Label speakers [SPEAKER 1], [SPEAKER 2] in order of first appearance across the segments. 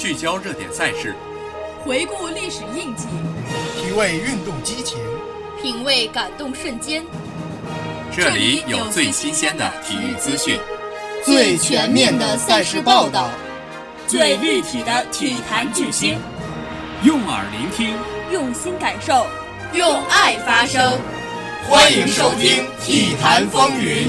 [SPEAKER 1] 聚焦热点赛事，
[SPEAKER 2] 回顾历史印记，
[SPEAKER 3] 体味运动激情，
[SPEAKER 2] 品味感动瞬间。
[SPEAKER 1] 这里有最新鲜的体育资讯，
[SPEAKER 4] 最全面的赛事报道，
[SPEAKER 5] 最立体的体坛巨星。
[SPEAKER 1] 用耳聆听，
[SPEAKER 2] 用心感受，
[SPEAKER 4] 用爱发声。欢迎收听《体坛风云》。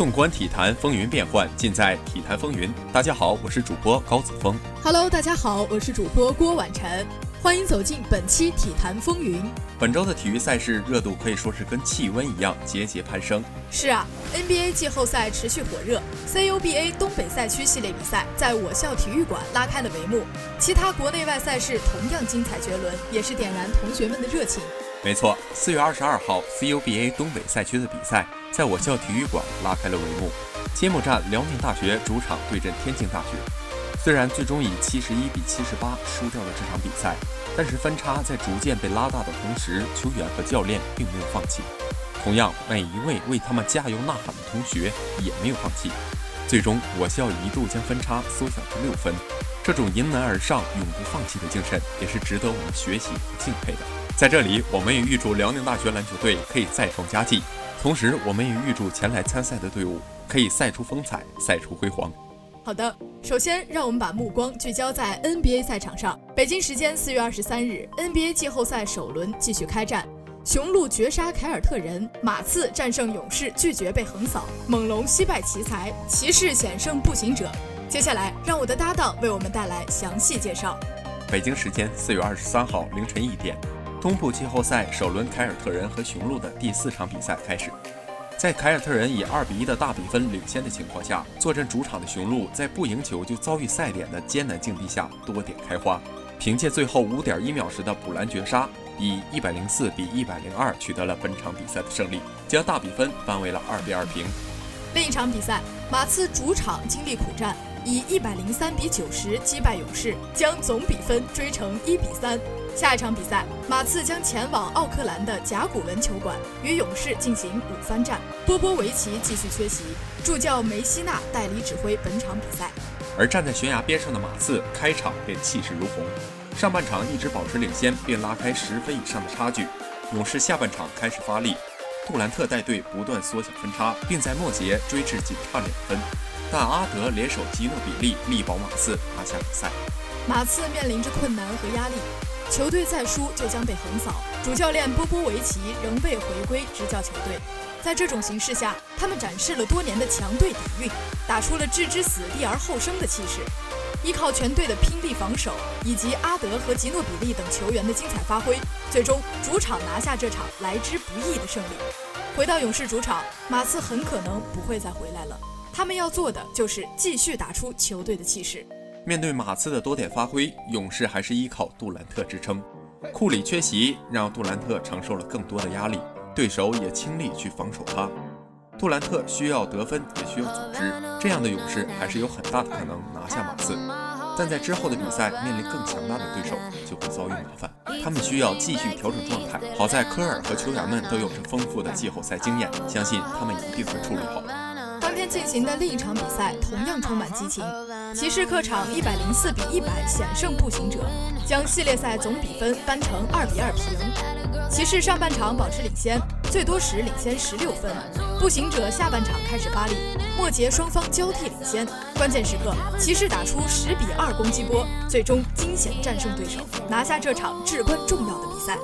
[SPEAKER 1] 纵观体坛风云变幻，尽在体坛风云。大家好，我是主播高子峰。
[SPEAKER 6] Hello，大家好，我是主播郭婉晨。欢迎走进本期体坛风云。
[SPEAKER 1] 本周的体育赛事热度可以说是跟气温一样节节攀升。
[SPEAKER 6] 是啊，NBA 季后赛持续火热，CUBA 东北赛区系列比赛在我校体育馆拉开了帷幕。其他国内外赛事同样精彩绝伦，也是点燃同学们的热情。
[SPEAKER 1] 没错，四月二十二号，CUBA 东北赛区的比赛在我校体育馆拉开了帷幕。揭幕战，辽宁大学主场对阵天津大学。虽然最终以七十一比七十八输掉了这场比赛，但是分差在逐渐被拉大的同时，球员和教练并没有放弃。同样，每一位为他们加油呐喊的同学也没有放弃。最终，我校一度将分差缩小至六分。这种迎难而上、永不放弃的精神，也是值得我们学习和敬佩的。在这里，我们也预祝辽宁大学篮球队可以再创佳绩，同时，我们也预祝前来参赛的队伍可以赛出风采，赛出辉煌。
[SPEAKER 6] 好的，首先让我们把目光聚焦在 NBA 赛场上。北京时间四月二十三日，NBA 季后赛首轮继续开战，雄鹿绝杀凯尔特人，马刺战胜勇士，拒绝被横扫，猛龙惜败奇才，骑士险胜步行者。接下来，让我的搭档为我们带来详细介绍。
[SPEAKER 1] 北京时间四月二十三号凌晨一点。东部季后赛首轮，凯尔特人和雄鹿的第四场比赛开始。在凯尔特人以二比一的大比分领先的情况下，坐镇主场的雄鹿在不赢球就遭遇赛点的艰难境地下多点开花，凭借最后五点一秒时的补篮绝杀，以一百零四比一百零二取得了本场比赛的胜利，将大比分扳为了二比二平。
[SPEAKER 6] 另一场比赛，马刺主场经历苦战，以一百零三比九十击败勇士，将总比分追成一比三。下一场比赛，马刺将前往奥克兰的甲骨文球馆与勇士进行五番战。波波维奇继续缺席，助教梅西纳代理指挥本场比赛。
[SPEAKER 1] 而站在悬崖边上的马刺，开场便气势如虹，上半场一直保持领先，并拉开十分以上的差距。勇士下半场开始发力，杜兰特带队不断缩小分差，并在末节追至仅差两分。但阿德联手吉诺比利力保马刺拿下比赛。
[SPEAKER 6] 马刺面临着困难和压力。球队再输就将被横扫，主教练波波维奇仍未回归执教球队。在这种形势下，他们展示了多年的强队底蕴，打出了置之死地而后生的气势。依靠全队的拼力防守以及阿德和吉诺比利等球员的精彩发挥，最终主场拿下这场来之不易的胜利。回到勇士主场，马刺很可能不会再回来了。他们要做的就是继续打出球队的气势。
[SPEAKER 1] 面对马刺的多点发挥，勇士还是依靠杜兰特支撑。库里缺席，让杜兰特承受了更多的压力，对手也倾力去防守他。杜兰特需要得分，也需要组织，这样的勇士还是有很大的可能拿下马刺。但在之后的比赛面临更强大的对手，就会遭遇麻烦。他们需要继续调整状态。好在科尔和球员们都有着丰富的季后赛经验，相信他们一定会处理好。
[SPEAKER 6] 进行的另一场比赛同样充满激情。骑士客场一百零四比一百险胜步行者，将系列赛总比分扳成二比二平。骑士上半场保持领先，最多时领先十六分。步行者下半场开始发力，末节双方交替领先。关键时刻，骑士打出十比二攻击波，最终惊险战胜对手，拿下这场至关重要的比赛。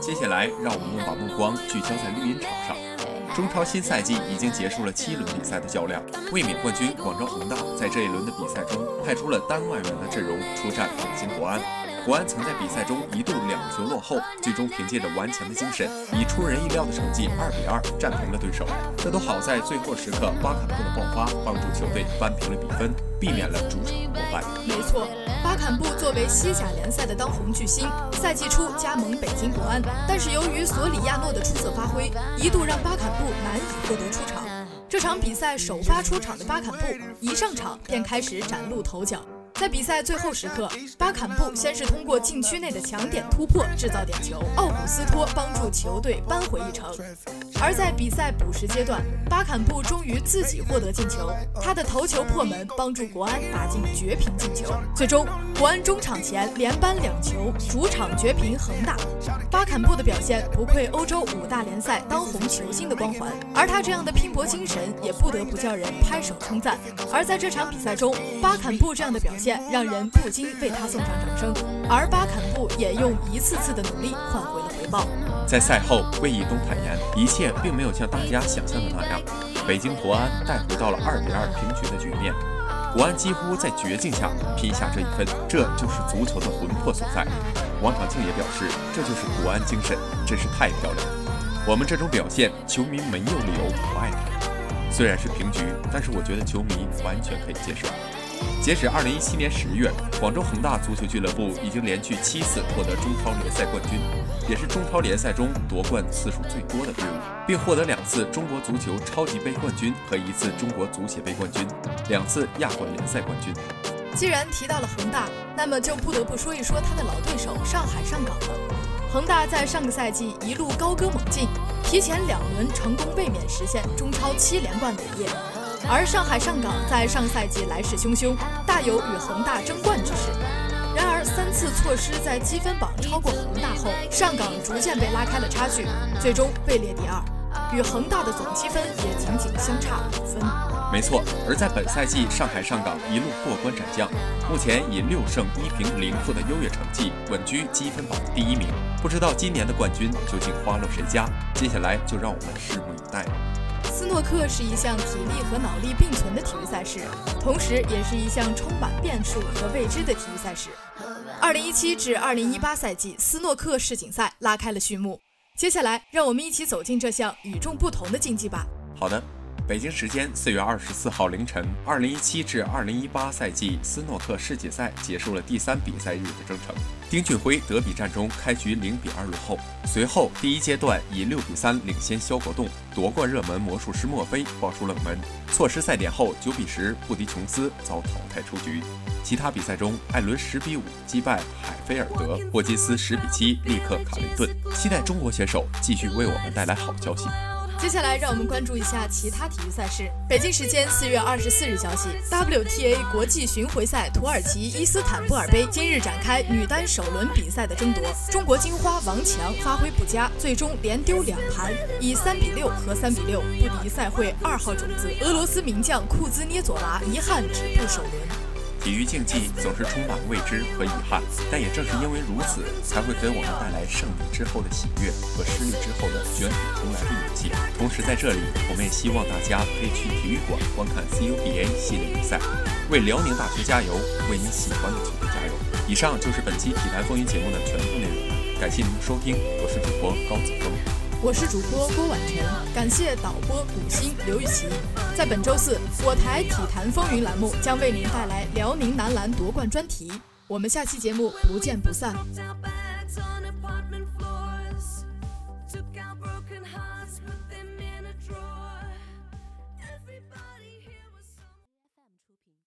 [SPEAKER 1] 接下来，让我们把目光聚焦在绿茵场上。中超新赛季已经结束了七轮比赛的较量，卫冕冠军广州恒大在这一轮的比赛中派出了单外援的阵容出战北京国安。国安曾在比赛中一度两球落后，最终凭借着顽强的精神，以出人意料的成绩二比二战平了对手。这都好在最后时刻巴坎布的爆发帮助球队扳平了比分，避免了主场落败。
[SPEAKER 6] 没错，巴坎布作为西甲联赛的当红巨星，赛季初加盟北京国安，但是由于索里亚诺的出色发挥，一度让巴坎布难以获得出场。这场比赛首发出场的巴坎布一上场便开始崭露头角。在比赛最后时刻，巴坎布先是通过禁区内的强点突破制造点球，奥古斯托帮助球队扳回一城。而在比赛补时阶段，巴坎布终于自己获得进球，他的头球破门，帮助国安打进绝平进球。最终，国安中场前连扳两球，主场绝平恒大。巴坎布的表现不愧欧洲五大联赛当红球星的光环，而他这样的拼搏精神也不得不叫人拍手称赞。而在这场比赛中，巴坎布这样的表现。让人不禁为他送上掌声，而巴坎布也用一次次的努力换回了回报。
[SPEAKER 1] 在赛后，魏义东坦言，一切并没有像大家想象的那样，北京国安带回到了二比二平局的局面，国安几乎在绝境下拼下这一分，这就是足球的魂魄所在。王长庆也表示，这就是国安精神，真是太漂亮。我们这种表现，球迷没有理由不爱他。虽然是平局，但是我觉得球迷完全可以接受。截止二零一七年十月，广州恒大足球俱乐部已经连续七次获得中超联赛冠军，也是中超联赛中夺冠次数最多的队伍，并获得两次中国足球超级杯冠军和一次中国足协杯冠军，两次亚冠联赛冠军。
[SPEAKER 6] 既然提到了恒大，那么就不得不说一说他的老对手上海上港了。恒大在上个赛季一路高歌猛进，提前两轮成功卫冕，实现中超七连冠伟业。而上海上港在上赛季来势汹汹，大有与恒大争冠之势。然而三次错失在积分榜超过恒大后，上港逐渐被拉开了差距，最终位列第二，与恒大的总积分也仅仅相差五分。
[SPEAKER 1] 没错，而在本赛季，上海上港一路过关斩将，目前以六胜一平零负的优越成绩稳居积分榜第一名。不知道今年的冠军究竟花落谁家？接下来就让我们拭目以待。
[SPEAKER 6] 斯诺克是一项体力和脑力并存的体育赛事，同时也是一项充满变数和未知的体育赛事。二零一七至二零一八赛季斯诺克世锦赛拉开了序幕，接下来让我们一起走进这项与众不同的竞技吧。
[SPEAKER 1] 好的。北京时间四月二十四号凌晨，二零一七至二零一八赛季斯诺克世锦赛结束了第三比赛日的征程。丁俊晖德比战中开局零比二落后，随后第一阶段以六比三领先肖国栋，夺冠热门魔术师墨菲爆出冷门，错失赛点后九比十布迪琼斯遭淘汰出局。其他比赛中，艾伦十比五击败海菲尔德，霍金斯十比七力克卡雷顿。期待中国选手继续为我们带来好消息。
[SPEAKER 6] 接下来，让我们关注一下其他体育赛事。北京时间四月二十四日消息，WTA 国际巡回赛土耳其伊斯坦布尔杯今日展开女单首轮比赛的争夺。中国金花王强发挥不佳，最终连丢两盘，以三比六和三比六不敌赛会二号种子俄罗斯名将库兹涅佐娃，遗憾止步首轮。
[SPEAKER 1] 体育竞技总是充满未知和遗憾，但也正是因为如此，才会给我们带来胜利之后的喜悦和失利之后的卷土重来的勇气。同时，在这里，我们也希望大家可以去体育馆观看 CUBA 系列比赛，为辽宁大学加油，为你喜欢的球队加油。以上就是本期体坛风云节目的全部内容，感谢您的收听，我是主播高子峰。
[SPEAKER 6] 我是主播郭婉晨，感谢导播古欣、刘雨琦。在本周四，我台体坛风云栏目将为您带来辽宁男篮夺冠专题。我们下期节目不见不散。